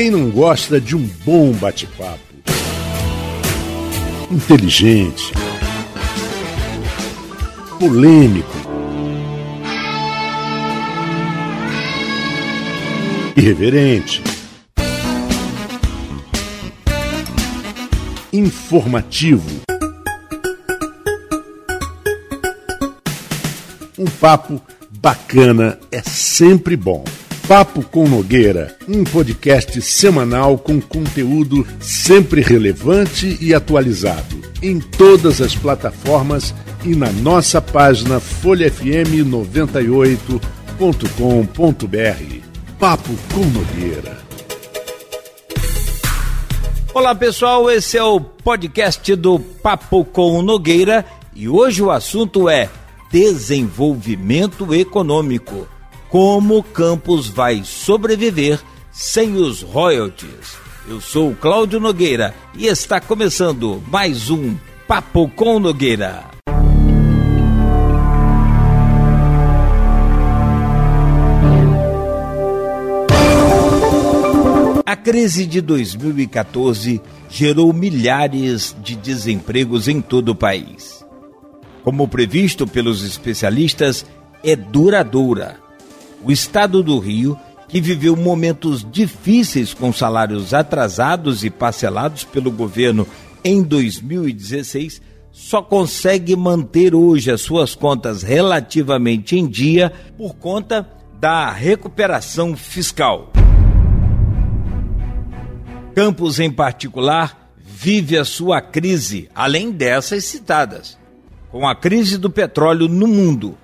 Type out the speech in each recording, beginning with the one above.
Quem não gosta de um bom bate-papo? Inteligente, polêmico, irreverente, informativo. Um papo bacana é sempre bom. Papo com Nogueira, um podcast semanal com conteúdo sempre relevante e atualizado em todas as plataformas e na nossa página folhafm98.com.br. Papo com Nogueira. Olá pessoal, esse é o podcast do Papo com Nogueira e hoje o assunto é desenvolvimento econômico como Campos vai sobreviver sem os royalties. Eu sou Cláudio Nogueira e está começando mais um Papo com Nogueira. A crise de 2014 gerou milhares de desempregos em todo o país. Como previsto pelos especialistas, é duradoura o estado do Rio, que viveu momentos difíceis com salários atrasados e parcelados pelo governo em 2016, só consegue manter hoje as suas contas relativamente em dia por conta da recuperação fiscal. Campos, em particular, vive a sua crise, além dessas citadas, com a crise do petróleo no mundo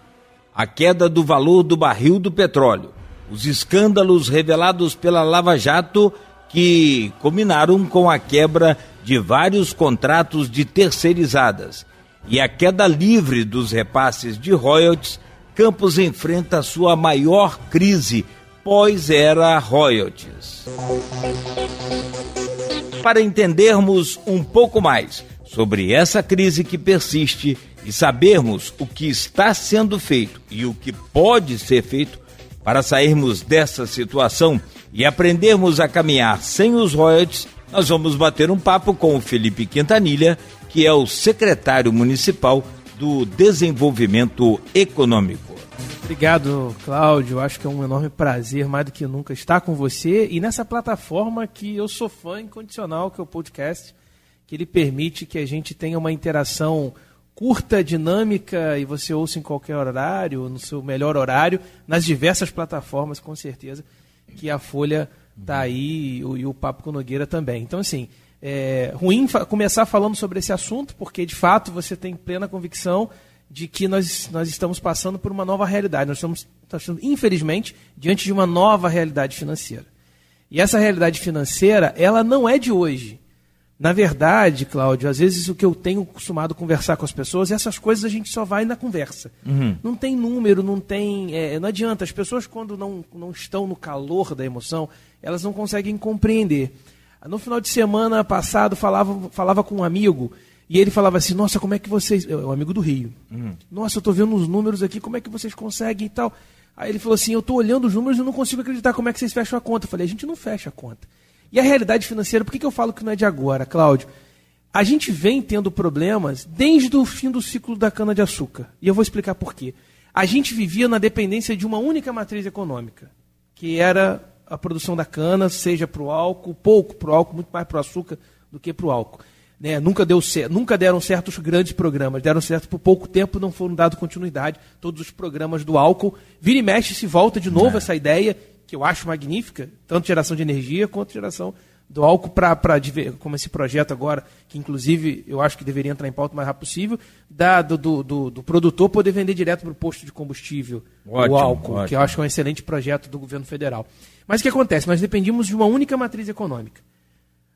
a queda do valor do barril do petróleo, os escândalos revelados pela Lava Jato que culminaram com a quebra de vários contratos de terceirizadas e a queda livre dos repasses de royalties, Campos enfrenta sua maior crise pós-era royalties. Para entendermos um pouco mais sobre essa crise que persiste e sabermos o que está sendo feito e o que pode ser feito para sairmos dessa situação e aprendermos a caminhar sem os royalties, nós vamos bater um papo com o Felipe Quintanilha, que é o secretário municipal do Desenvolvimento Econômico. Obrigado, Cláudio. Acho que é um enorme prazer, mais do que nunca, estar com você e nessa plataforma que eu sou fã incondicional, que é o podcast, que ele permite que a gente tenha uma interação curta, dinâmica e você ouça em qualquer horário, no seu melhor horário, nas diversas plataformas, com certeza, que a Folha está aí e o, e o Papo com Nogueira também. Então, assim, é ruim fa começar falando sobre esse assunto, porque de fato você tem plena convicção de que nós, nós estamos passando por uma nova realidade. Nós estamos, estamos, infelizmente, diante de uma nova realidade financeira. E essa realidade financeira, ela não é de hoje. Na verdade, Cláudio, às vezes o que eu tenho costumado conversar com as pessoas, essas coisas a gente só vai na conversa. Uhum. Não tem número, não tem. É, não adianta. As pessoas, quando não, não estão no calor da emoção, elas não conseguem compreender. No final de semana passado, falava, falava com um amigo e ele falava assim: Nossa, como é que vocês. É um amigo do Rio. Uhum. Nossa, eu estou vendo os números aqui, como é que vocês conseguem e tal. Aí ele falou assim: Eu estou olhando os números e não consigo acreditar como é que vocês fecham a conta. Eu falei: A gente não fecha a conta. E a realidade financeira, por que, que eu falo que não é de agora, Cláudio? A gente vem tendo problemas desde o fim do ciclo da cana-de-açúcar. E eu vou explicar por quê. A gente vivia na dependência de uma única matriz econômica, que era a produção da cana, seja para o álcool, pouco para o álcool, muito mais para o açúcar do que para o álcool. Né? Nunca, deu certo, nunca deram certo os grandes programas, deram certo por pouco tempo, não foram dados continuidade. Todos os programas do álcool. Vira e mexe, se volta de novo é. essa ideia que eu acho magnífica, tanto geração de energia quanto geração do álcool para como esse projeto agora, que inclusive eu acho que deveria entrar em pauta o mais rápido possível, da, do, do, do, produtor poder vender direto para o posto de combustível ótimo, o álcool, ótimo. que eu acho que é um excelente projeto do governo federal. Mas o que acontece? Nós dependíamos de uma única matriz econômica.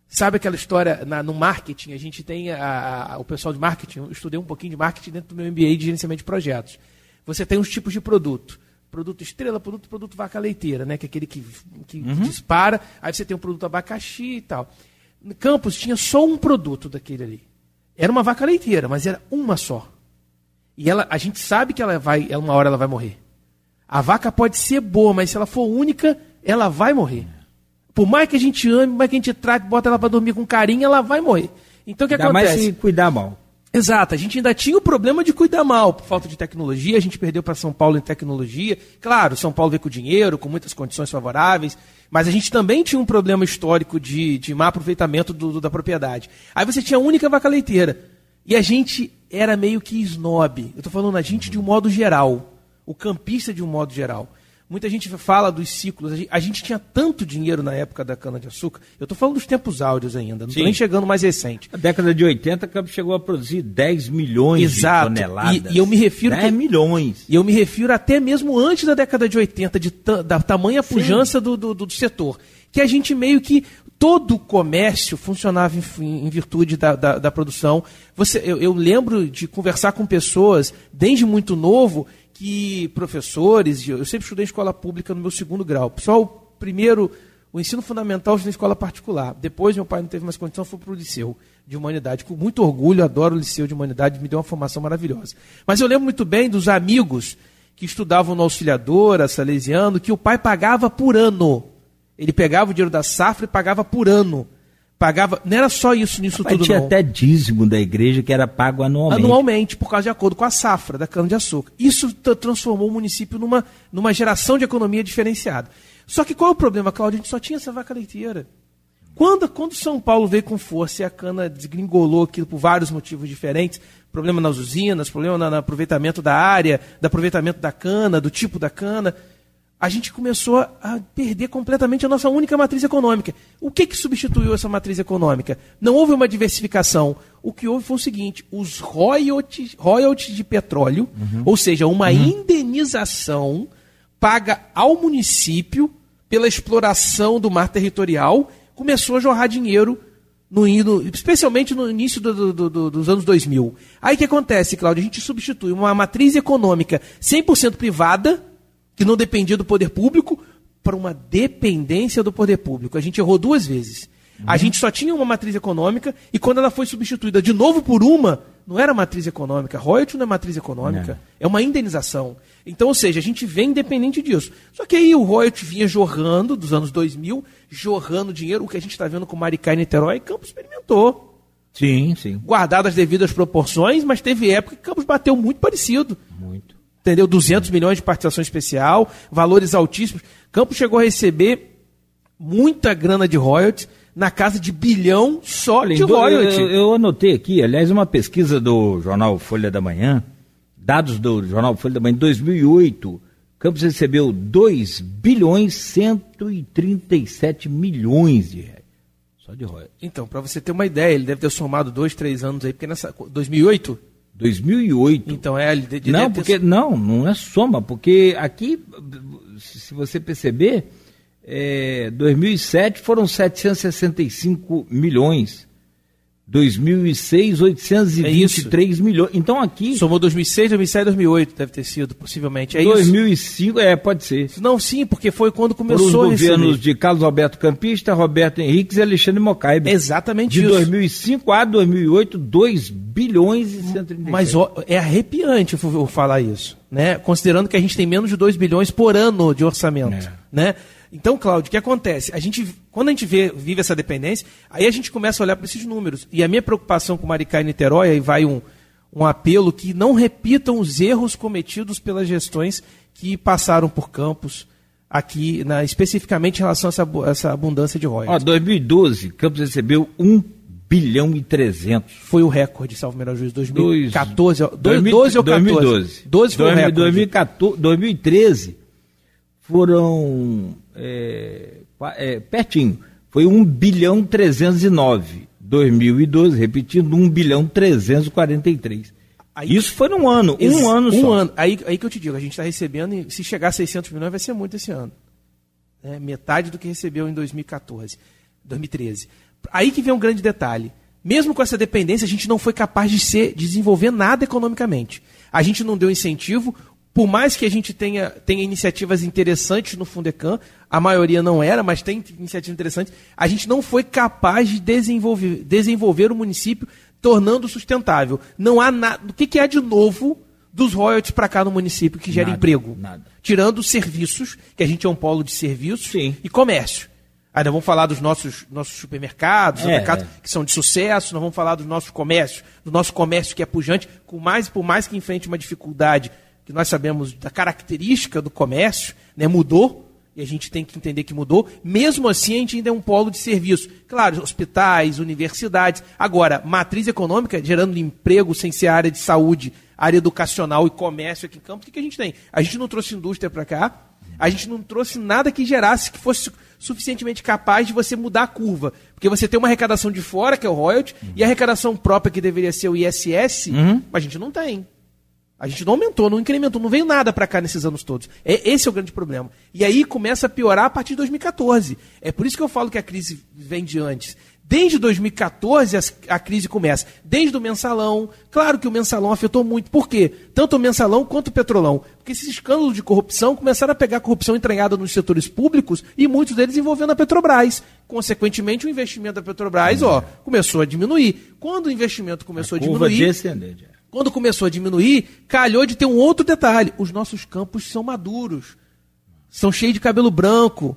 Sabe aquela história na, no marketing? A gente tem a, a, o pessoal de marketing, eu estudei um pouquinho de marketing dentro do meu MBA de gerenciamento de projetos. Você tem os tipos de produto produto estrela, produto, produto vaca leiteira, né? Que é aquele que, que uhum. dispara. Aí você tem o produto abacaxi e tal. No campus tinha só um produto daquele ali. Era uma vaca leiteira, mas era uma só. E ela, a gente sabe que ela vai, uma hora ela vai morrer. A vaca pode ser boa, mas se ela for única, ela vai morrer. Por mais que a gente ame, por mais que a gente trate, bota ela para dormir com carinho, ela vai morrer. Então o que Ainda acontece? mais se cuidar mal. Exato, a gente ainda tinha o problema de cuidar mal, por falta de tecnologia, a gente perdeu para São Paulo em tecnologia. Claro, São Paulo veio com dinheiro, com muitas condições favoráveis, mas a gente também tinha um problema histórico de, de má aproveitamento do, do, da propriedade. Aí você tinha a única vaca leiteira. E a gente era meio que snob. Eu estou falando a gente de um modo geral. O campista de um modo geral. Muita gente fala dos ciclos. A gente, a gente tinha tanto dinheiro na época da cana-de-açúcar. Eu estou falando dos tempos áureos ainda, não estou nem chegando mais recente. Na década de 80, Campos chegou a produzir 10 milhões Exato. de toneladas. E, e eu me refiro 10 que, milhões. E eu me refiro até mesmo antes da década de 80, de da tamanha pujança do, do, do, setor. Que a gente meio que. Todo o comércio funcionava em, em virtude da, da, da, produção. Você, eu, eu lembro de conversar com pessoas, desde muito novo, que professores, eu sempre estudei em escola pública no meu segundo grau. Só o primeiro, o ensino fundamental eu estudei escola particular. Depois meu pai não teve mais condição, foi para o liceu de humanidade. Com muito orgulho, adoro o liceu de humanidade, me deu uma formação maravilhosa. Mas eu lembro muito bem dos amigos que estudavam no Auxiliadora, Salesiano, que o pai pagava por ano. Ele pegava o dinheiro da safra e pagava por ano pagava. Não era só isso nisso Mas tudo, tinha não. até dízimo da igreja que era pago anualmente. Anualmente, por causa de acordo com a safra da cana-de-açúcar. Isso transformou o município numa, numa geração de economia diferenciada. Só que qual é o problema, Cláudio? A gente só tinha essa vaca leiteira. Quando, quando São Paulo veio com força e a cana desgringolou aquilo por vários motivos diferentes, problema nas usinas, problema no, no aproveitamento da área, do aproveitamento da cana, do tipo da cana, a gente começou a perder completamente a nossa única matriz econômica. O que, que substituiu essa matriz econômica? Não houve uma diversificação. O que houve foi o seguinte: os royalties, royalties de petróleo, uhum. ou seja, uma uhum. indenização paga ao município pela exploração do mar territorial, começou a jorrar dinheiro, no, especialmente no início do, do, do, dos anos 2000. Aí o que acontece, Cláudio? A gente substitui uma matriz econômica 100% privada que não dependia do poder público, para uma dependência do poder público. A gente errou duas vezes. Uhum. A gente só tinha uma matriz econômica e quando ela foi substituída de novo por uma, não era matriz econômica. Royalty não é matriz econômica, é. é uma indenização. Então, ou seja, a gente vem independente disso. Só que aí o royalty vinha jorrando, dos anos 2000, jorrando dinheiro. O que a gente está vendo com Maricá e Niterói, Campos experimentou. Sim, sim. Guardado as devidas proporções, mas teve época que Campos bateu muito parecido. Muito entendeu? 200 milhões de participação especial, valores altíssimos. Campos chegou a receber muita grana de royalties, na casa de bilhão só de royalties. Eu, eu, anotei aqui, aliás, uma pesquisa do jornal Folha da Manhã, dados do jornal Folha da Manhã, em 2008, Campos recebeu 2 bilhões 137 milhões de reais. Só de royalties. Então, para você ter uma ideia, ele deve ter somado dois, três anos aí, porque nessa 2008 2008. Então é de, de Não, porque não, não é soma, porque aqui, se você perceber, é, 2007 foram 765 milhões. 2006, 823 é milhões. Então aqui. Somou 2006, 2007, 2008, deve ter sido, possivelmente. É 2005, isso? é, pode ser. Não, sim, porque foi quando começou os governos de Carlos Alberto Campista, Roberto Henriques e Alexandre Mocaibe. Exatamente de isso. De 2005 a 2008, 2 bilhões e 137. Mas ó, é arrepiante eu falar isso, né? Considerando que a gente tem menos de 2 bilhões por ano de orçamento, é. né? Então, Cláudio, o que acontece? A gente, quando a gente vê, vive essa dependência, aí a gente começa a olhar para esses números. E a minha preocupação com Maricá e Niterói, aí vai um, um apelo que não repitam os erros cometidos pelas gestões que passaram por Campos, aqui, na, especificamente em relação a essa, essa abundância de royalties. Ó, 2012, Campos recebeu 1 bilhão e 300. Foi o recorde, salvo melhor juízo, 2014, Dois, 2012 ou 14? 2012. 12 foi 2012, o recorde. 2014, 2013 foram é, é, pertinho. Foi 1 bilhão 309. 2012, repetindo, 1 bilhão 343. Aí, Isso foi num ano, um ano um só. Ano. Aí, aí que eu te digo, a gente está recebendo, e se chegar a 600 milhões vai ser muito esse ano. É, metade do que recebeu em 2014, 2013. Aí que vem um grande detalhe. Mesmo com essa dependência, a gente não foi capaz de ser, desenvolver nada economicamente. A gente não deu incentivo, por mais que a gente tenha, tenha iniciativas interessantes no Fundecam, a maioria não era, mas tem iniciativas interessantes, a gente não foi capaz de desenvolver, desenvolver o município tornando sustentável. Não há nada. O que, que há de novo dos royalties para cá no município que gera nada, emprego? Nada. Tirando serviços, que a gente é um polo de serviços Sim. e comércio. Ainda vamos falar dos nossos, nossos supermercados, É, mercados é. que são de sucesso, nós vamos falar dos nossos comércios, do nosso comércio que é pujante, com mais, por mais que enfrente uma dificuldade que nós sabemos da característica do comércio, né, mudou, e a gente tem que entender que mudou, mesmo assim a gente ainda é um polo de serviço. Claro, hospitais, universidades. Agora, matriz econômica, gerando emprego sem ser área de saúde, área educacional e comércio aqui em Campos, o que, a gente tem? A gente não trouxe indústria para cá, a gente não trouxe nada que gerasse, que fosse su- suficientemente capaz de você mudar a curva. Porque você tem uma arrecadação de fora, que é o royalty, e a arrecadação própria, que deveria ser o ISS, a gente não tem. A gente não aumentou, não incrementou, não veio nada para cá nesses anos todos. É, esse é o grande problema. E aí começa a piorar a partir de 2014. É por isso que eu falo que a crise vem de antes. Desde 2014 as- a, crise começa. Desde o mensalão. Claro que o mensalão afetou muito. Por quê? Tanto o mensalão quanto o petrolão. Porque esses escândalos de corrupção começaram a pegar corrupção entranhada nos setores públicos e muitos deles envolvendo a Petrobras. Consequentemente, o investimento da Petrobras ó, começou a diminuir. Quando o investimento começou a, Curva diminuir. descendente. Quando começou a diminuir, calhou de ter um outro detalhe. Os nossos campos são maduros. São cheios de cabelo branco.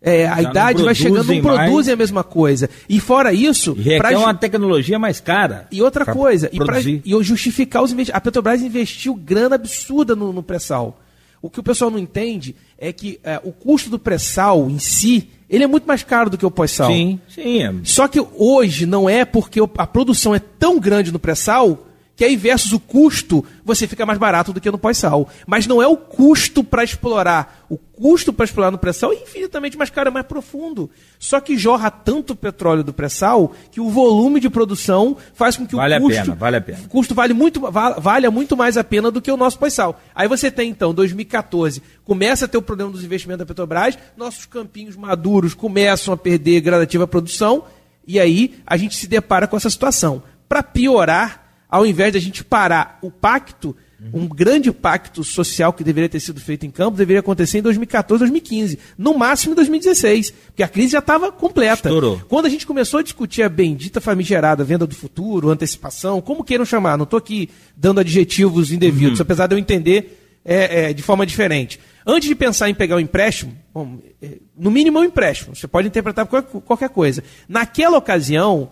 É, a Já idade vai chegando, não produzem mais. a mesma coisa. E fora isso, requer pra uma tecnologia mais cara. e outra coisa, e, pra, e justificar os investimentos. A Petrobras investiu grana absurda no, no pré-sal. O que o pessoal não entende é que é, o custo do pré-sal em si, ele é muito mais caro do que o pós-sal. Sim, sim. é. Só que hoje não é porque a produção é tão grande no pré-sal que aí versus o custo você fica mais barato do que no pós-sal. Mas não é o custo para explorar. O custo para explorar no pré-sal é infinitamente mais caro, é mais profundo. Só que jorra tanto petróleo do pré-sal que o volume de produção faz com que Vale a o custo, pena, vale a pena. o custo vale muito, val- valha muito mais a pena do que o nosso pós-sal. Aí você tem, então, 2014, começa a ter o problema dos investimentos da Petrobras, nossos campinhos maduros começam a perder gradativa produção, e aí a gente se depara com essa situação. Para piorar, ao invés de a gente parar o pacto, um grande pacto social que deveria ter sido feito em campo, deveria acontecer em 2014, 2015, no máximo em 2016, porque a crise já estava completa. Estourou. Quando a gente começou a discutir a bendita famigerada venda do futuro, antecipação, como queiram chamar, não estou aqui dando adjetivos indevidos, apesar de eu entender é, é, de forma diferente. Antes de pensar em pegar um empréstimo, bom, é, no mínimo é um empréstimo, você pode interpretar qualquer, qualquer coisa. Naquela ocasião,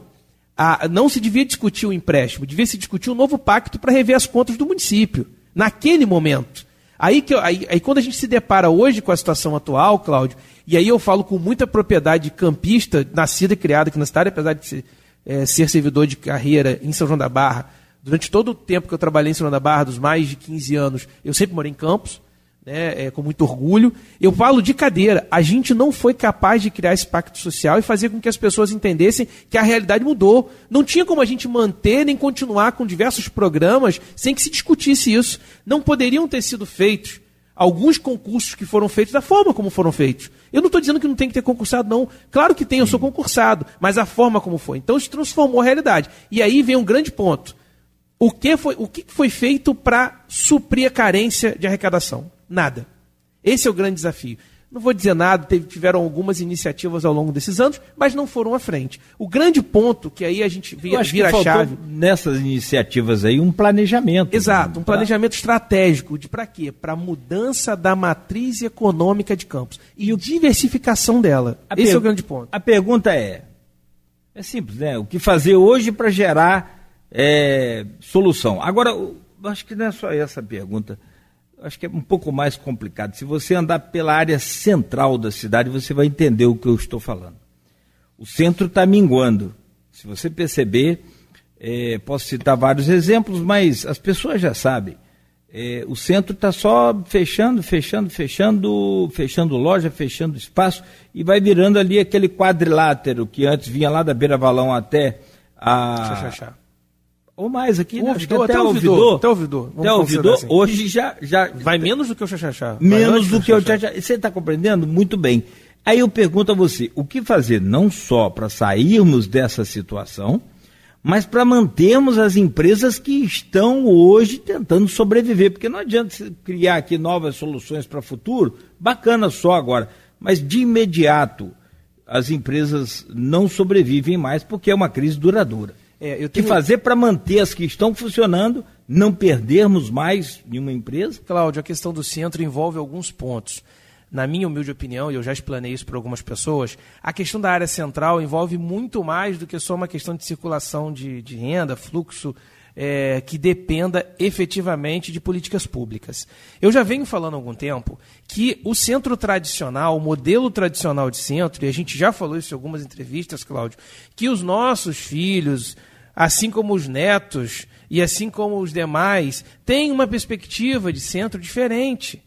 a- não se devia discutir o empréstimo, devia se discutir um novo pacto para rever as contas do município. Naquele momento. Aí, que, aí, aí quando a gente se depara hoje com a situação atual, Cláudio, e aí eu falo com muita propriedade campista, nascida e criada aqui na cidade, apesar de ser, eh, ser servidor de carreira em São João da Barra, durante todo o tempo que eu trabalhei em São João da Barra, dos mais de 15 anos, eu sempre morei em Campos, né, é, com muito orgulho. Eu falo de cadeira. A gente não foi capaz de criar esse pacto social e fazer com que as pessoas entendessem que a realidade mudou. Não tinha como a gente manter nem continuar com diversos programas sem que se discutisse isso. Não poderiam ter sido feitos alguns concursos que foram feitos da forma como foram feitos. Eu não estou dizendo que não tem que ter concursado, não. Claro que tem, eu sou concursado, mas a forma como foi. Então isso transformou a realidade. E aí vem um grande ponto. O que foi, o que foi feito para suprir a carência de arrecadação? Nada. Esse é o grande desafio. Não vou dizer nada, teve- tiveram algumas iniciativas ao longo desses anos, mas não foram à frente. O grande ponto que aí a gente Eu vira, acho vira que a chave. nessas iniciativas aí um planejamento. Exato, um Pra- planejamento estratégico de para quê? Para mudança da matriz econômica de Campos e o diversificação dela. A Esse é per- o grande ponto. A pergunta é: é simples, né? O que fazer hoje para gerar é, solução? Agora, eu acho que não é só essa a pergunta. Acho que é um pouco mais complicado. Se você andar pela área central da cidade, você vai entender o que eu estou falando. O centro está minguando. Se você perceber, é, posso citar vários exemplos, mas as pessoas já sabem. É, o centro está só fechando, fechando, fechando, fechando loja, fechando espaço e vai virando ali aquele quadrilátero que antes vinha lá da Beira Valão até a. Ou mais aqui, O né? Acho que até o ouvidor, até o ouvidor. Vamos Até o considerar ouvidor, assim. hoje já, já Vai menos do que o Xaxaxá. Menos do que eu Xaxaxá. Você está compreendendo? Muito bem. Aí eu pergunto a você, o que fazer não só para sairmos dessa situação, mas para mantermos as empresas que estão hoje tentando sobreviver, porque não adianta criar aqui novas soluções para o futuro, bacana só agora, mas de imediato as empresas não sobrevivem mais porque é uma crise duradoura. É, eu O que tenho- fazer para manter as que estão funcionando, não perdermos mais nenhuma empresa? Cláudio, a questão do centro envolve alguns pontos. na minha humilde opinião, e eu já explanei isso para algumas pessoas, a questão da área central envolve muito mais do que só uma questão de circulação de, de renda, fluxo é, que dependa efetivamente de políticas públicas. Eu já venho falando há algum tempo que o centro tradicional, o modelo tradicional de centro, e a gente já falou isso em algumas entrevistas, Cláudio, que os nossos filhos, assim como os netos e assim como os demais, têm uma perspectiva de centro diferente.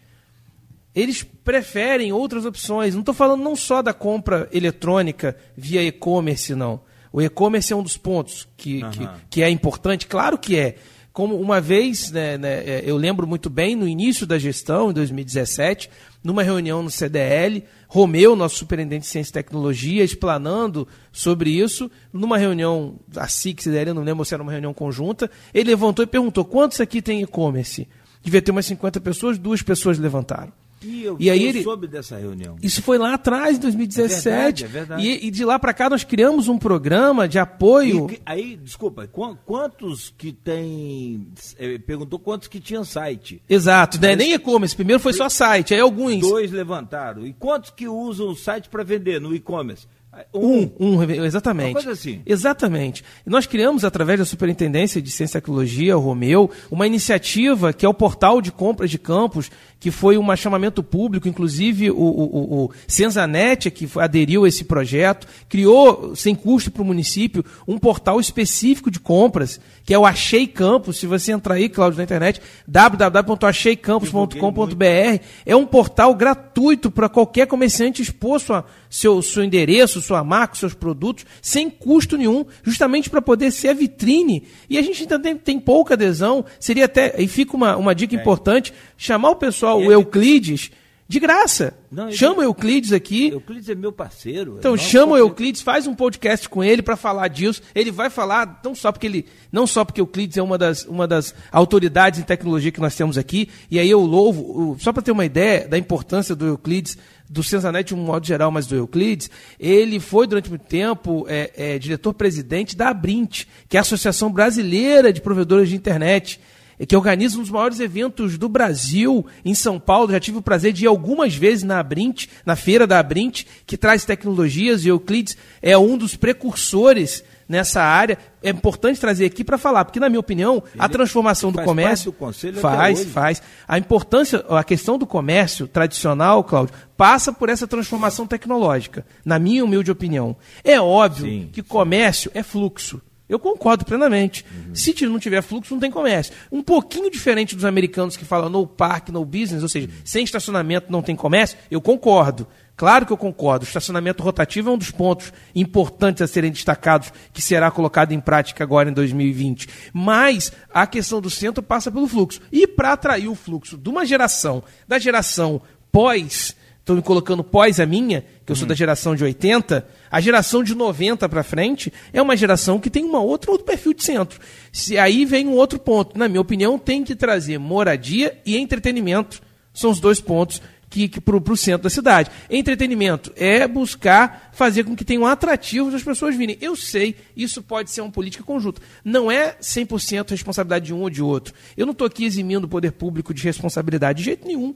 Eles preferem outras opções. Não estou falando não só da compra eletrônica via e-commerce, não. O e-commerce é um dos pontos que, uhum. que, que, é importante, claro que é. Como uma vez, né, né, é, eu lembro muito bem, no início da gestão, em 2017, numa reunião no CDL, Romeu, nosso superintendente de Ciência e Tecnologia, explanando sobre isso, numa reunião, a SIC, CDL, eu não lembro se era uma reunião conjunta, ele levantou e perguntou, quantos aqui tem e-commerce? Devia ter umas 50 pessoas, duas pessoas levantaram. E eu, e aí eu ele, soube dessa reunião. Isso foi lá atrás, em 2017. É verdade, é verdade. E, e, de lá para cá nós criamos um programa de apoio. E, aí, desculpa, quantos que tem. Eh, perguntou quantos que tinham site. Exato, né? nem e-commerce. Primeiro foi só site, aí alguns. Dois levantaram. E quantos que usam o site para vender no e-commerce? Um, um, exatamente. Uma coisa assim. Exatamente. Nós criamos, através da Superintendência de Ciência e Tecnologia, o Romeu, uma iniciativa que é o portal de compras de campos, que foi um chamamento público, inclusive o, o, o Senzanet, que aderiu a esse projeto, criou, sem custo para o município, um portal específico de compras, que é o Achei Campos. Se você entrar aí, Cláudio, na internet, www.acheicampos.com.br, é um portal gratuito para qualquer comerciante expor sua, seu, seu endereço, sua marca, seus produtos, sem custo nenhum, justamente para poder ser a vitrine. E a gente ainda tem, tem pouca adesão, seria até, e fica uma, uma dica é. importante, chamar o pessoal, o Euclides, de graça. Não, chama o Euclides aqui. Euclides é meu parceiro. É então chama o Euclides, faz um podcast com ele para falar disso. Ele vai falar não só porque ele, não só porque o Euclides é uma das, uma das autoridades em tecnologia que nós temos aqui. E aí eu louvo, só para ter uma ideia da importância do Euclides, do Sensanet de um modo geral, mas do Euclides, ele foi durante muito tempo é, é, diretor-presidente da Abrint, que é a Associação Brasileira de Provedores de Internet que organiza um dos maiores eventos do Brasil, em São Paulo. Já tive o prazer de ir algumas vezes na Abrint, na feira da Abrint, que traz tecnologias, e Euclides é um dos precursores nessa área. É importante trazer aqui para falar, porque, na minha opinião, Ele a transformação do comércio. Do conselho faz, faz. A importância, a questão do comércio tradicional, Cláudio, passa por essa transformação tecnológica, na minha humilde opinião. É óbvio sim, que comércio é fluxo. Eu concordo plenamente. Uhum. Se não tiver fluxo, não tem comércio. Um pouquinho diferente dos americanos que falam no park, no business, ou seja, uhum. sem estacionamento não tem comércio, eu concordo. Claro que eu concordo. O estacionamento rotativo é um dos pontos importantes a serem destacados, que será colocado em prática agora em 2020. Mas a questão do centro passa pelo fluxo. E para atrair o fluxo de uma geração, da geração pós estou me colocando pós a minha, que eu sou uhum. da geração de 80, a geração de 90 para frente é uma geração que tem uma outra, outro perfil de centro. Se aí vem um outro ponto, na minha opinião, tem que trazer moradia e entretenimento. São os dois pontos que, que para o centro da cidade. Entretenimento é buscar fazer com que tenha um atrativo das pessoas virem. Eu sei, isso pode ser uma política conjunta. Não é 100% responsabilidade de um ou de outro. Eu não estou aqui eximindo o poder público de responsabilidade de jeito nenhum.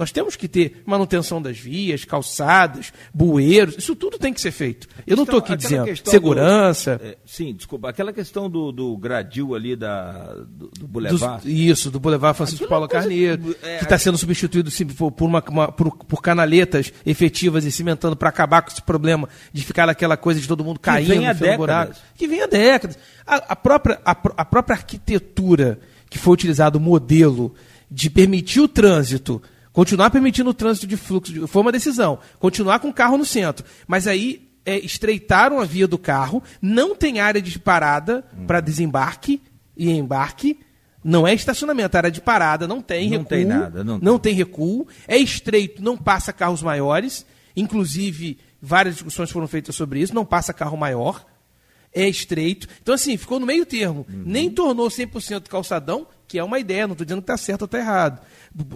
Nós temos que ter manutenção das vias, calçadas, bueiros, isso tudo tem que ser feito. Eu não estou aqui dizendo segurança. Do, é, sim, desculpa, aquela questão do, do gradil ali da, do, do Boulevard. Dos, isso, do Boulevard Francisco Paulo é Carneiro, é, que está sendo substituído por, uma, uma, por, por, canaletas efetivas e cimentando para acabar com esse problema de ficar aquela coisa de todo mundo caindo que vem há décadas. buraco. Que vem há décadas. A, a, própria, a, a própria arquitetura que foi utilizado, o modelo de permitir o trânsito Continuar permitindo o trânsito de fluxo foi uma decisão. Continuar com o carro no centro. Mas aí é, estreitaram a via do carro, não tem área de parada para desembarque e embarque. Não é estacionamento, área de parada, não tem não recuo. Tem nada, não, não tem. tem recuo. É estreito, não passa carros maiores. Inclusive, várias discussões foram feitas sobre isso, não passa carro maior. É estreito. Então, assim, ficou no meio termo. Uhum. Nem tornou 100% calçadão, que é uma ideia, não estou dizendo que está certo ou está errado.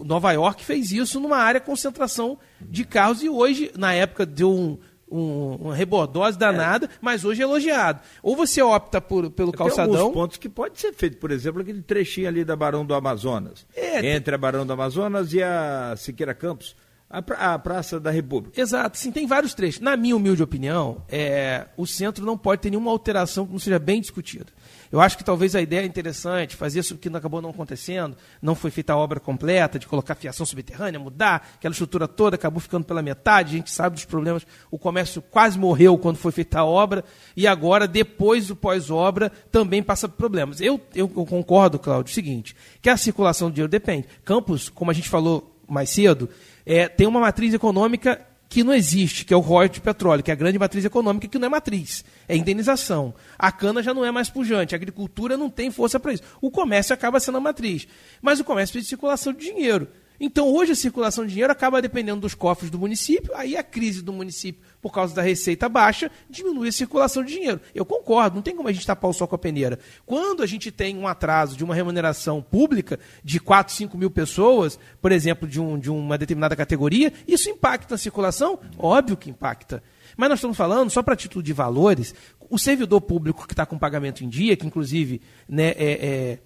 Nova York fez isso numa área concentração de carros e hoje, na época, deu um, um, uma rebordose danada, é. mas hoje é elogiado. Ou você opta por, pelo Tem calçadão. alguns pontos que pode ser feito, por exemplo, aquele trechinho ali da Barão do Amazonas. É, entre a Barão do Amazonas e a Siqueira Campos A, pra, a Praça da República. Exato, sim, tem vários trechos. Na minha humilde opinião, é, o centro não pode ter nenhuma alteração que não seja bem discutida. Eu acho que talvez a ideia é interessante, fazer isso que acabou não acontecendo, não foi feita a obra completa, de colocar fiação subterrânea, mudar aquela estrutura toda, acabou ficando pela metade, a gente sabe dos problemas, o comércio quase morreu quando foi feita a obra, e agora, depois do pós-obra, também passa por problemas. Eu, eu, eu concordo, Cláudio, o seguinte, que a circulação do dinheiro depende. Campos, como a gente falou mais cedo, é, tem uma matriz econômica que não existe, que é o royalty de petróleo, que é a grande matriz econômica, que não é matriz, é indenização. A cana já não é mais pujante, a agricultura não tem força para isso. O comércio acaba sendo a matriz. Mas o comércio precisa de circulação de dinheiro. Então, hoje, a circulação de dinheiro acaba dependendo dos cofres do município, aí a crise do município, por causa da receita baixa, diminui a circulação de dinheiro. Eu concordo, não tem como a gente tapar o sol com a peneira. Quando a gente tem um atraso de uma remuneração pública de 4, 5 mil pessoas, por exemplo, de, um, de uma determinada categoria, isso impacta a circulação? Óbvio que impacta. Mas nós estamos falando, só para título de valores, o servidor público que está com pagamento em dia, que inclusive está né, é,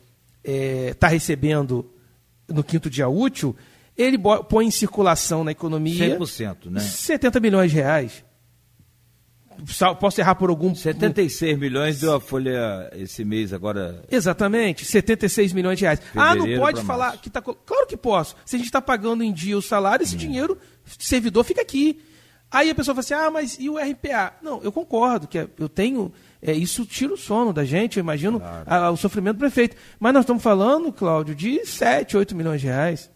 é, é, tá recebendo no quinto dia útil, ele põe em circulação na economia 100%, né? 70 milhões de reais. Posso errar por algum... 76 milhões deu a Folha esse mês agora. Exatamente, 76 milhões de reais. ah, não pode falar que está... Claro que posso. Se a gente está pagando em dia o salário, esse hum. dinheiro, servidor fica aqui. Aí a pessoa fala assim, ah, mas e o RPA? Não, eu concordo que é, eu tenho... É, isso tira o sono da gente, eu imagino claro. a, o sofrimento do prefeito. Mas nós estamos falando, Cláudio, de 7, 8 milhões de reais.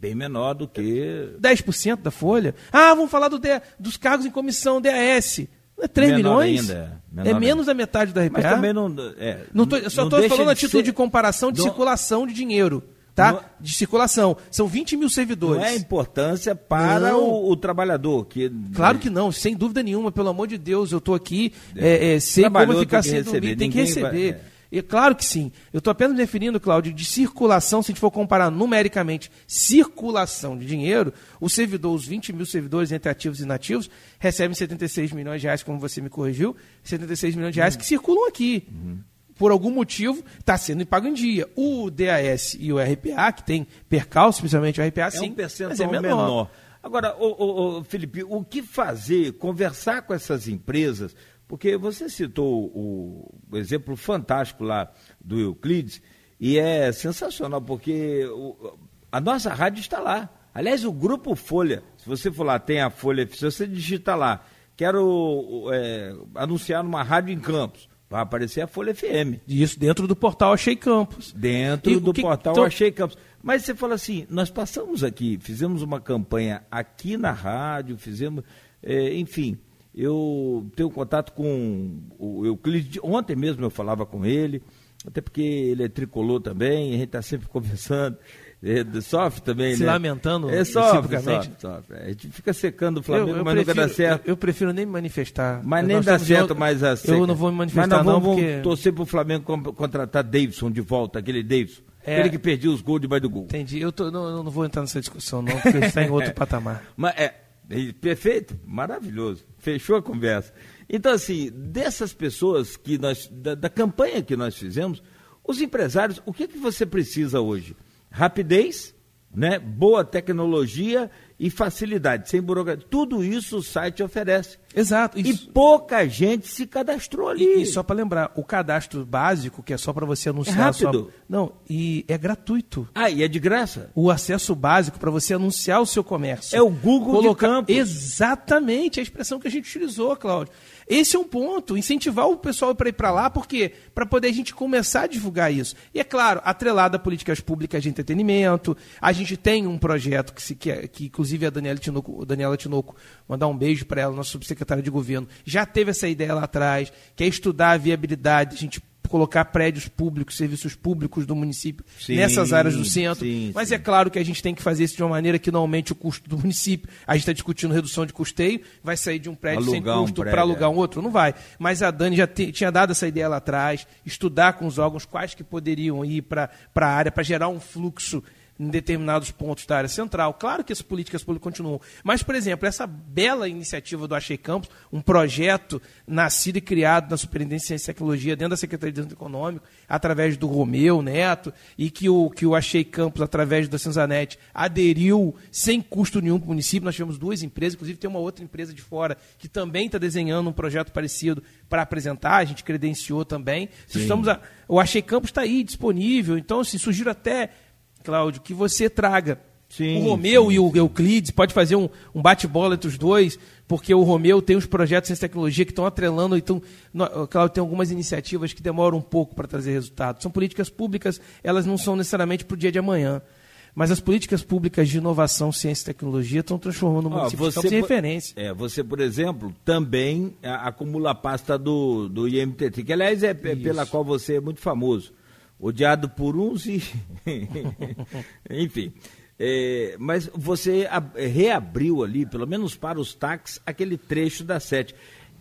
É bem menor do que. 10% da folha. Ah, vamos falar do dos cargos em comissão DAS. É 3 menor milhões? Ainda, é menos da metade da RPA. Mas também não. É, não tô, só estou falando a título ser... de comparação de não... circulação de dinheiro. Tá? Não... De circulação. São 20 mil servidores. Não é importância para o, o, trabalhador. Que... Claro que não, sem dúvida nenhuma. Pelo amor de Deus, eu estou aqui. É, é, sei como ficar sem dormir. Tem que receber. Vai, é. E claro que sim. Eu estou apenas definindo, Cláudio, de circulação, se a gente for comparar numericamente circulação de dinheiro, o servidor, os 20 mil servidores entre ativos e inativos, recebem 76 milhões de reais, como você me corrigiu, 76 milhões de reais uhum. que circulam aqui. Uhum. Por algum motivo, está sendo pago em dia. O DAS e o RPA, que tem percalço, principalmente o RPA, é sim, um percentual mas é menor. menor. Agora, o, o, o, Felipe, o que fazer? Conversar com essas empresas porque você citou o, o exemplo fantástico lá do Euclides, e é sensacional, porque o, a nossa rádio está lá. Aliás, o Grupo Folha, se você for lá, tem a Folha, se você digita lá, quero é, anunciar numa rádio em Campos, vai aparecer a Folha FM. Isso dentro do portal Achei Campos. Dentro e do que, portal. Achei Campos. Mas você fala assim, nós passamos aqui, fizemos uma campanha aqui na rádio, fizemos, é, enfim, eu tenho contato com o Euclides, ontem mesmo eu falava com ele, até porque ele é tricolor também, a gente está sempre conversando. É, sofre também, Se né? lamentando é, sofre, sofre, sofre. A gente fica secando o Flamengo, eu, eu mas prefiro, nunca dá certo. Eu, eu, prefiro nem me manifestar. Mas nem dá certo mais a seca. Eu não vou me manifestar mas nós vamos, não, porque... torcer para o Flamengo contratar Davidson de volta, aquele Davidson. É, aquele que perdia os gols debaixo do gol. Entendi. Eu tô, não, não vou entrar nessa discussão não, porque está em outro patamar. Mas é, Perfeito, maravilhoso. Fechou a conversa. Então, assim, dessas pessoas que nós, da, da campanha que nós fizemos, os empresários, o que, que você precisa hoje? Rapidez, né? boa tecnologia e facilidade, sem burocracia. Tudo isso o site oferece. Exato. Isso. E pouca gente se cadastrou ali. E, e só para lembrar, o cadastro básico, que é só para você anunciar. É rápido. Sua... Não, e é gratuito. Ah, e é de graça? O acesso básico para você anunciar o seu comércio. É o Google Colocar... de Campos. Exatamente, a expressão que a gente utilizou, Cláudio. Esse é um ponto, incentivar o pessoal para ir para lá, porque para poder a gente começar a divulgar isso. E é claro, atrelado a políticas públicas de entretenimento, a gente tem um projeto que, se, que, que inclusive a Daniela Tinoco, Daniela Tinoco, mandar um beijo para ela, nossa subsecretária de governo, já teve essa ideia lá atrás, que é estudar a viabilidade, a gente colocar prédios públicos, serviços públicos do município sim, nessas áreas do centro. Sim, Mas sim. é claro que a gente tem que fazer isso de uma maneira que não aumente o custo do município. A gente está discutindo redução de custeio, vai sair de um prédio alugar sem custo um para alugar um outro? Não vai. Mas a Dani já te, tinha dado essa ideia lá atrás, estudar com os órgãos quais que poderiam ir para a área, para gerar um fluxo em determinados pontos da área central. Claro que as políticas públicas continuam. Mas, por exemplo, essa bela iniciativa do Achei Campos, um projeto nascido e criado na Superintendência de Ciência e Tecnologia, dentro da Secretaria de Desenvolvimento Econômico, através do Romeu Neto, e que o, que o Achei Campos, através da Cinzanet, aderiu sem custo nenhum para o município. Nós tivemos duas empresas, inclusive tem uma outra empresa de fora que também está desenhando um projeto parecido para apresentar, a gente credenciou também. Estamos a, o Achei Campos está aí disponível, então assim, sugiro até Cláudio, que você traga sim, o Romeu sim. e o Euclides, pode fazer um, um bate-bola entre os dois, porque o Romeu tem os projetos de tecnologia que estão atrelando, então, no, Cláudio, tem algumas iniciativas que demoram um pouco para trazer resultados. São políticas públicas, elas não são necessariamente para o dia de amanhã. Mas as políticas públicas de inovação, ciência e tecnologia estão transformando o município ah, você, em referência. É, você, por exemplo, também acumula a pasta do, do IMTT, que aliás é, é pela qual você é muito famoso odiado por uns e. Enfim. É, mas você reabriu ali, pelo menos para os táxis, aquele trecho da sete.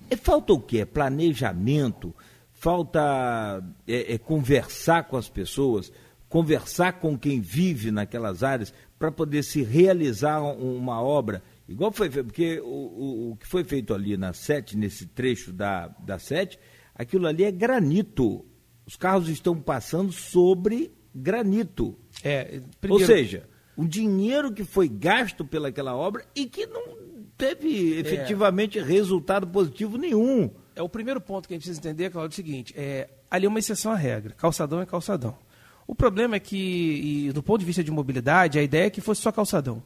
É, falta o quê? Planejamento? Falta é, é, conversar com as pessoas, conversar com quem vive naquelas áreas para poder se realizar uma obra. Igual foi feito, porque o, o, o, que foi feito ali na sete, nesse trecho da, da sete, aquilo ali é granito. Os carros estão passando sobre granito. É, primeiro... Ou seja, o dinheiro que foi gasto pelaquela obra e que não teve efetivamente é. resultado positivo nenhum. É o primeiro ponto que a gente precisa entender, Claudio, é o seguinte: é, ali é uma exceção à regra. Calçadão é calçadão. O problema é que, e, do ponto de vista de mobilidade, a ideia é que fosse só calçadão.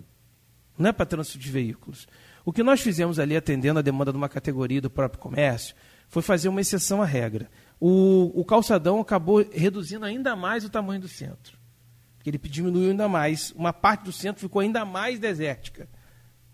Não é para trânsito de veículos. O que nós fizemos ali, atendendo a demanda de uma categoria do próprio comércio, foi fazer uma exceção à regra o, o calçadão acabou reduzindo ainda mais o tamanho do centro. Porque ele diminuiu ainda mais. Uma parte do centro ficou ainda mais desértica.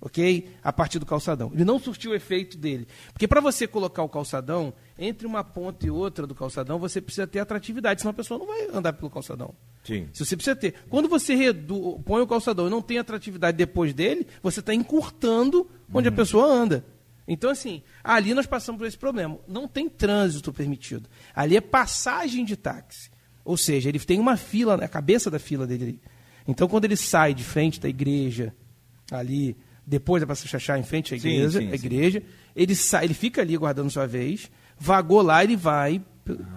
Ok? A partir do calçadão. Ele não surtiu o efeito dele. Porque para você colocar o calçadão, entre uma ponta e outra do calçadão, você precisa ter atratividade, senão a pessoa não vai andar pelo calçadão. Sim. Se você precisa ter. Quando você redu... põe o calçadão e não tem atratividade depois dele, você está encurtando onde uhum. a pessoa anda. Então, assim, ali nós passamos por esse problema. Não tem trânsito permitido. Ali é passagem de táxi. Ou seja, ele tem uma fila, a cabeça da fila dele. Então, quando ele sai de frente da igreja, ali, depois da passagem chachá em frente à igreja, sim, sim, igreja, sim. ele sai, ele fica ali guardando sua vez, vagou lá, ele vai,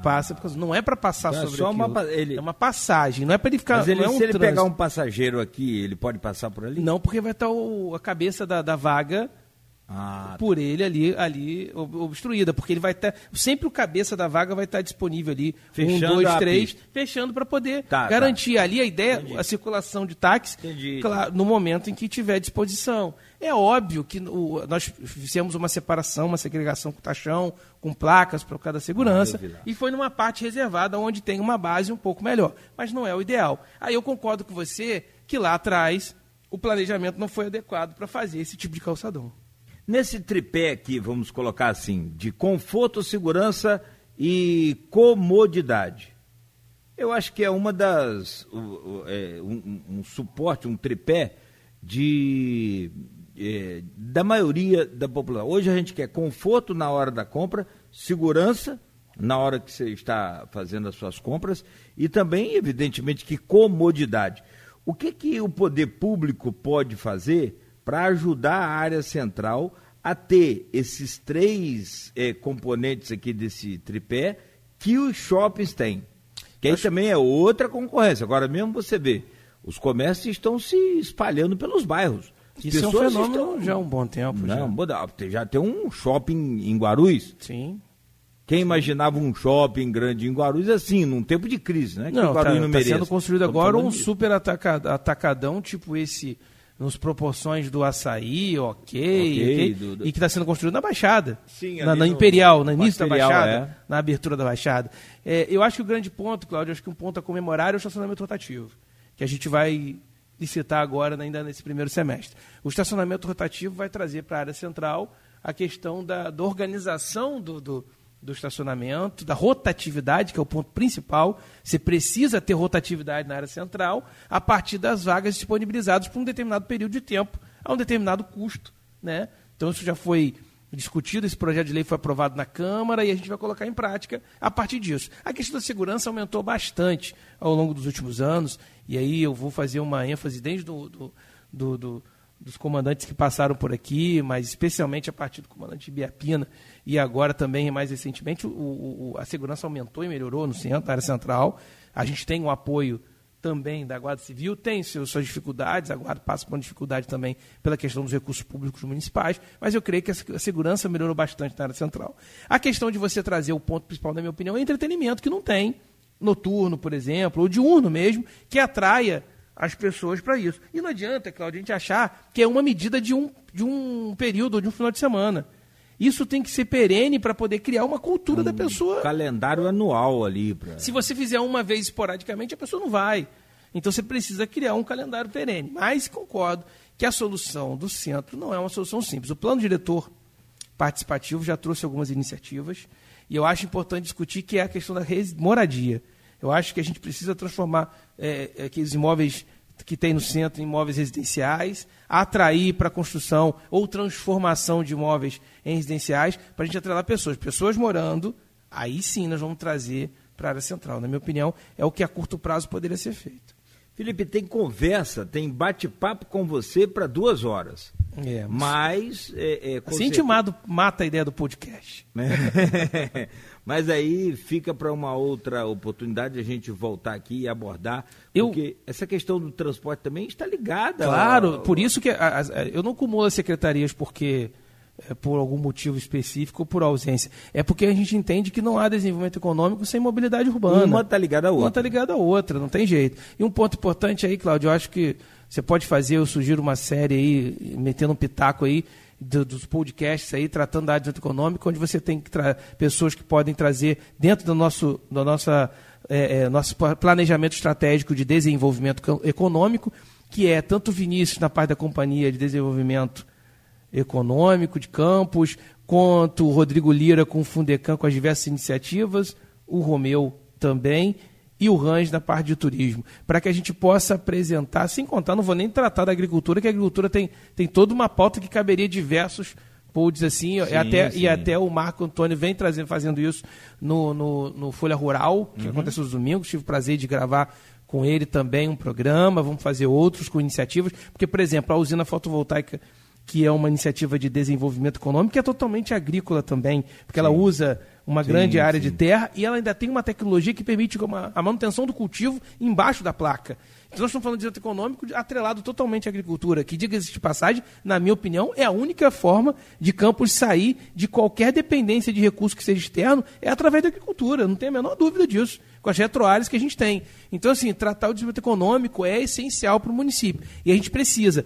passa, porque não é para passar então, é sobre é uma, ele... é uma passagem, não é para ele ficar. Mas ele, é um se ele pegar um passageiro aqui, ele pode passar por ali? Não, porque vai estar o, a cabeça da, da vaga ah, por ele ali, ali obstruída, porque ele vai estar. sempre o cabeça da vaga vai estar disponível ali. Fechando um, dois, três, pista. fechando para poder tá, tá. garantir. Tá. Ali a ideia, Entendi. a circulação de táxi, claro, no momento em que tiver disposição. É óbvio que o, nós fizemos uma separação, uma segregação com taxão, com placas para cada segurança, e foi numa parte reservada onde tem uma base um pouco melhor. Mas não é o ideal. Aí eu concordo com você que lá atrás o planejamento não foi adequado para fazer esse tipo de calçadão. Nesse tripé aqui, vamos colocar assim, de conforto, segurança e comodidade. Eu acho que é uma das. É, um, um, suporte, um tripé de, é, da maioria da população. Hoje a gente quer conforto na hora da compra, segurança na hora que você está fazendo as suas compras e também, evidentemente, que comodidade. O que, que o poder público pode fazer para ajudar a área central a ter esses três é, componentes aqui desse tripé que os shoppings têm. Que aí Acho... também é outra concorrência. Agora mesmo você vê, os comércios estão se espalhando pelos bairros. As Isso é um fenômeno estão... já há um bom tempo. Não, já. já tem um shopping em Guarulhos. Sim. Quem imaginava um shopping grande em Guarulhos assim, num tempo de crise, né? Que não, está tá sendo construído agora um super atacadão, tipo esse nos proporções do açaí, ok, okay, okay do, do... e que está sendo construído na Baixada, Sim, na, na Imperial, no início Imperial, da Baixada, é. na abertura da Baixada. É, eu acho que o grande ponto, Cláudio, acho que um ponto a comemorar é o estacionamento rotativo, que a gente vai licitar agora, ainda nesse primeiro semestre. O estacionamento rotativo vai trazer para a área central a questão da, da organização do, do do estacionamento, da rotatividade, que é o ponto principal. Você precisa ter rotatividade na área central a partir das vagas disponibilizadas por um determinado período de tempo, a um determinado custo. Né? Então, isso já foi discutido, esse projeto de lei foi aprovado na Câmara e a gente vai colocar em prática a partir disso. A questão da segurança aumentou bastante ao longo dos últimos anos, e aí eu vou fazer uma ênfase desde do, do, do, do dos comandantes que passaram por aqui, mas especialmente a partir do comandante Biapina e agora também mais recentemente o, o, a segurança aumentou e melhorou no centro, na área central. A gente tem um apoio também da Guarda Civil, tem seus, suas dificuldades, a Guarda passa por uma dificuldade também pela questão dos recursos públicos municipais, mas eu creio que a segurança melhorou bastante na área central. A questão de você trazer o ponto principal, na minha opinião, é entretenimento, que não tem, noturno, por exemplo, ou diurno mesmo, que atraia as pessoas para isso. E não adianta, Claudio, a gente achar que é uma medida de um, de um período, de um final de semana. Isso tem que ser perene para poder criar uma cultura um da pessoa. Calendário anual ali. Pra... Se você fizer uma vez esporadicamente, a pessoa não vai. Então você precisa criar um calendário perene. Mas concordo que a solução do centro não é uma solução simples. O plano diretor participativo já trouxe algumas iniciativas e eu acho importante discutir que é a questão da moradia. Eu acho que a gente precisa transformar é, aqueles imóveis que tem no centro em imóveis residenciais, atrair para a construção ou transformação de imóveis em residenciais, para a gente atrelar pessoas. Pessoas morando, aí sim nós vamos trazer para a área central. Na minha opinião, é o que a curto prazo poderia ser feito. Felipe, tem conversa, tem bate-papo com você para duas horas. É, mas. É, é, assim intimado mata a ideia do podcast. Mas aí fica para uma outra oportunidade a gente voltar aqui e abordar, eu, porque essa questão do transporte também está ligada. Claro, por isso que a, a, eu não cumulo as secretarias porque é, por algum motivo específico ou por ausência. É porque a gente entende que não há desenvolvimento econômico sem mobilidade urbana. Uma está ligada à outra. Uma está ligada à outra, não tem jeito. E um ponto importante aí, Cláudio, eu acho que você pode fazer, eu sugiro uma série aí, metendo um pitaco aí, do, dos podcasts aí tratando da área econômica, onde você tem que pessoas que podem trazer dentro do nosso, do nossa, é, é, nosso planejamento estratégico de desenvolvimento econômico, que é tanto o Vinícius na parte da companhia de desenvolvimento econômico de campos, quanto o Rodrigo Lira com o Fundecam com as diversas iniciativas, o Romeu também, e o Range na parte de turismo, para que a gente possa apresentar, sem contar, não vou nem tratar da agricultura, que a agricultura tem, tem toda uma pauta que caberia diversos pods assim, sim, e, até, sim. e até o Marco Antônio vem trazendo, fazendo isso no, no, no Folha Rural, que uhum. acontece nos domingos, tive o prazer de gravar com ele também um programa, vamos fazer outros com iniciativas, porque, por exemplo, a usina fotovoltaica que é uma iniciativa de desenvolvimento econômico, que é totalmente agrícola também, porque sim. ela usa uma sim, grande área sim. de terra e ela ainda tem uma tecnologia que permite uma, a manutenção do cultivo embaixo da placa. Então nós estamos falando de desenvolvimento econômico atrelado totalmente à agricultura, que, diga-se de passagem, na minha opinião, é a única forma de Campos sair de qualquer dependência de recurso que seja externo, é através da agricultura, não tem a menor dúvida disso, com as retroáreas que a gente tem. Então, assim, tratar o desenvolvimento econômico é essencial para o município. E a gente precisa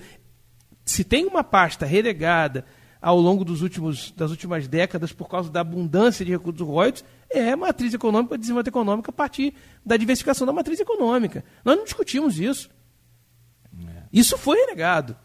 se tem uma pasta relegada ao longo dos últimos, das últimas décadas por causa da abundância de recursos royalties, é a matriz econômica, desenvolvimento econômico a partir da diversificação da matriz econômica. Nós não discutimos isso. É. Isso foi renegado.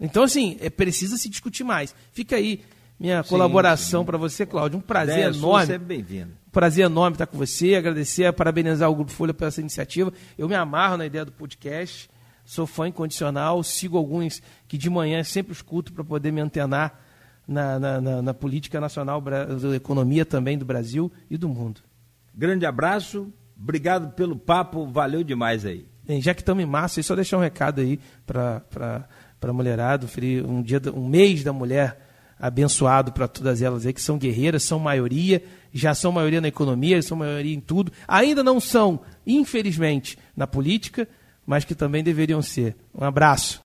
Então, assim, é, precisa se discutir mais. Fica aí minha sim, colaboração para você, Cláudio. Um prazer Ideia enorme. Você é bem-vindo. Prazer enorme estar com você, agradecer, parabenizar o Grupo Folha por essa iniciativa. Eu me amarro na ideia do podcast sou fã incondicional, sigo alguns que de manhã sempre escuto para poder me antenar na, na, na, na política nacional, da economia também do Brasil e do mundo. Grande abraço, obrigado pelo papo, valeu demais aí. Bem, já que estamos em março, só deixar um recado aí para a mulherada, um, dia, um mês da mulher abençoado para todas elas aí, que são guerreiras, são maioria, já são maioria na economia, são maioria em tudo. Ainda não são, infelizmente, na política, mas que também deveriam ser. Um abraço.